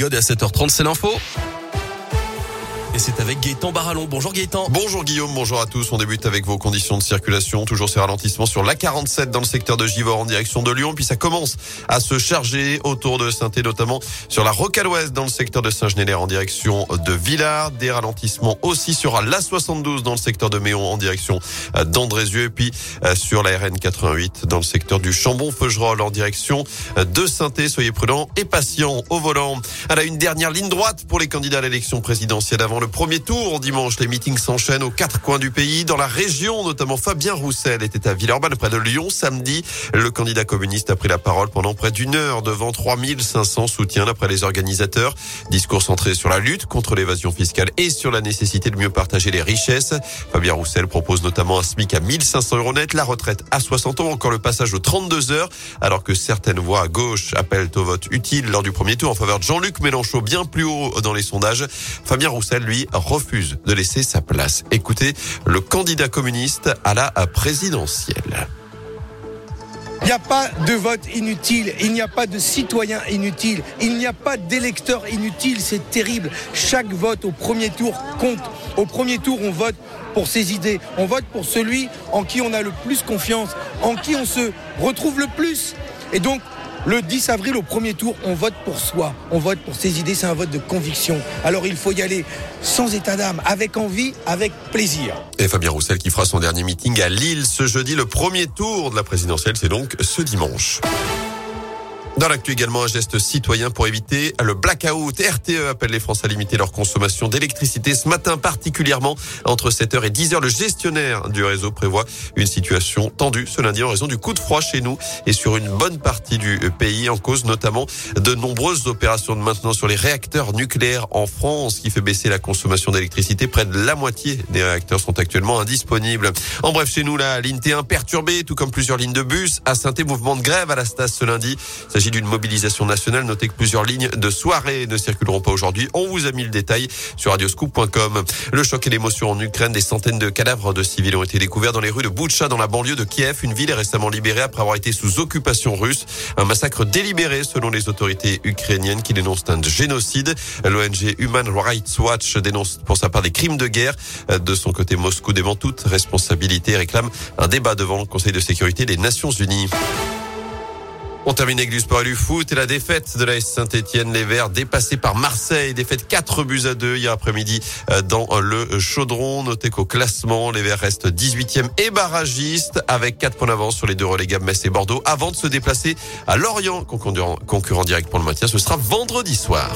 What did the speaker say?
Et à 7h30 c'est l'info. Et c'est avec Gaëtan Barallon. Bonjour Gaëtan. Bonjour Guillaume, bonjour à tous. On débute avec vos conditions de circulation. Toujours ces ralentissements sur l'A47 dans le secteur de Givor en direction de Lyon. Puis ça commence à se charger autour de saint notamment sur la Rocade dans le secteur de Saint-Genélaire en direction de Villars. Des ralentissements aussi sur l'A72 dans le secteur de Méon en direction d'Andrézieux. Et puis euh, sur la RN88 dans le secteur du Chambon-Feugerolles en direction de saint Soyez prudents et patients au volant. Elle a une dernière ligne droite pour les candidats à l'élection présidentielle avant le premier tour dimanche. Les meetings s'enchaînent aux quatre coins du pays. Dans la région, notamment Fabien Roussel était à Villeurbanne, près de Lyon, samedi. Le candidat communiste a pris la parole pendant près d'une heure devant 3500 soutiens d'après les organisateurs. Discours centré sur la lutte contre l'évasion fiscale et sur la nécessité de mieux partager les richesses. Fabien Roussel propose notamment un SMIC à 1500 euros net, la retraite à 60 ans, encore le passage aux 32 heures, alors que certaines voix à gauche appellent au vote utile lors du premier tour en faveur de Jean-Luc Mélenchon, bien plus haut dans les sondages. Fabien Roussel, refuse de laisser sa place. Écoutez le candidat communiste à la présidentielle. Il n'y a pas de vote inutile, il n'y a pas de citoyen inutile, il n'y a pas d'électeur inutile, c'est terrible. Chaque vote au premier tour compte. Au premier tour, on vote pour ses idées, on vote pour celui en qui on a le plus confiance, en qui on se retrouve le plus. Et donc, le 10 avril, au premier tour, on vote pour soi, on vote pour ses idées, c'est un vote de conviction. Alors il faut y aller sans état d'âme, avec envie, avec plaisir. Et Fabien Roussel qui fera son dernier meeting à Lille ce jeudi. Le premier tour de la présidentielle, c'est donc ce dimanche. Dans l'actu également, un geste citoyen pour éviter le blackout. RTE appelle les Français à limiter leur consommation d'électricité ce matin, particulièrement entre 7h et 10h. Le gestionnaire du réseau prévoit une situation tendue ce lundi en raison du coup de froid chez nous et sur une bonne partie du pays, en cause notamment de nombreuses opérations de maintenance sur les réacteurs nucléaires en France, qui fait baisser la consommation d'électricité. Près de la moitié des réacteurs sont actuellement indisponibles. En bref, chez nous, la ligne T1 perturbée, tout comme plusieurs lignes de bus. À saint mouvement de grève à la Stas ce lundi. Il s'agit d'une mobilisation nationale. Notez que plusieurs lignes de soirée ne circuleront pas aujourd'hui. On vous a mis le détail sur radioscoop.com. Le choc et l'émotion en Ukraine, des centaines de cadavres de civils ont été découverts dans les rues de Boutcha, dans la banlieue de Kiev. Une ville est récemment libérée après avoir été sous occupation russe. Un massacre délibéré selon les autorités ukrainiennes qui dénoncent un génocide. L'ONG Human Rights Watch dénonce pour sa part des crimes de guerre. De son côté, Moscou dément toute responsabilité et réclame un débat devant le Conseil de sécurité des Nations Unies. On termine avec du sport et du foot et la défaite de la Saint-Etienne. Les Verts dépassés par Marseille. Défaite 4 buts à 2 hier après-midi euh, dans le chaudron. Notez qu'au classement, les Verts restent 18e et barragistes avec 4 points d'avance sur les deux relégables Metz et Bordeaux avant de se déplacer à Lorient, concurrent, concurrent direct pour le maintien. Ce sera vendredi soir.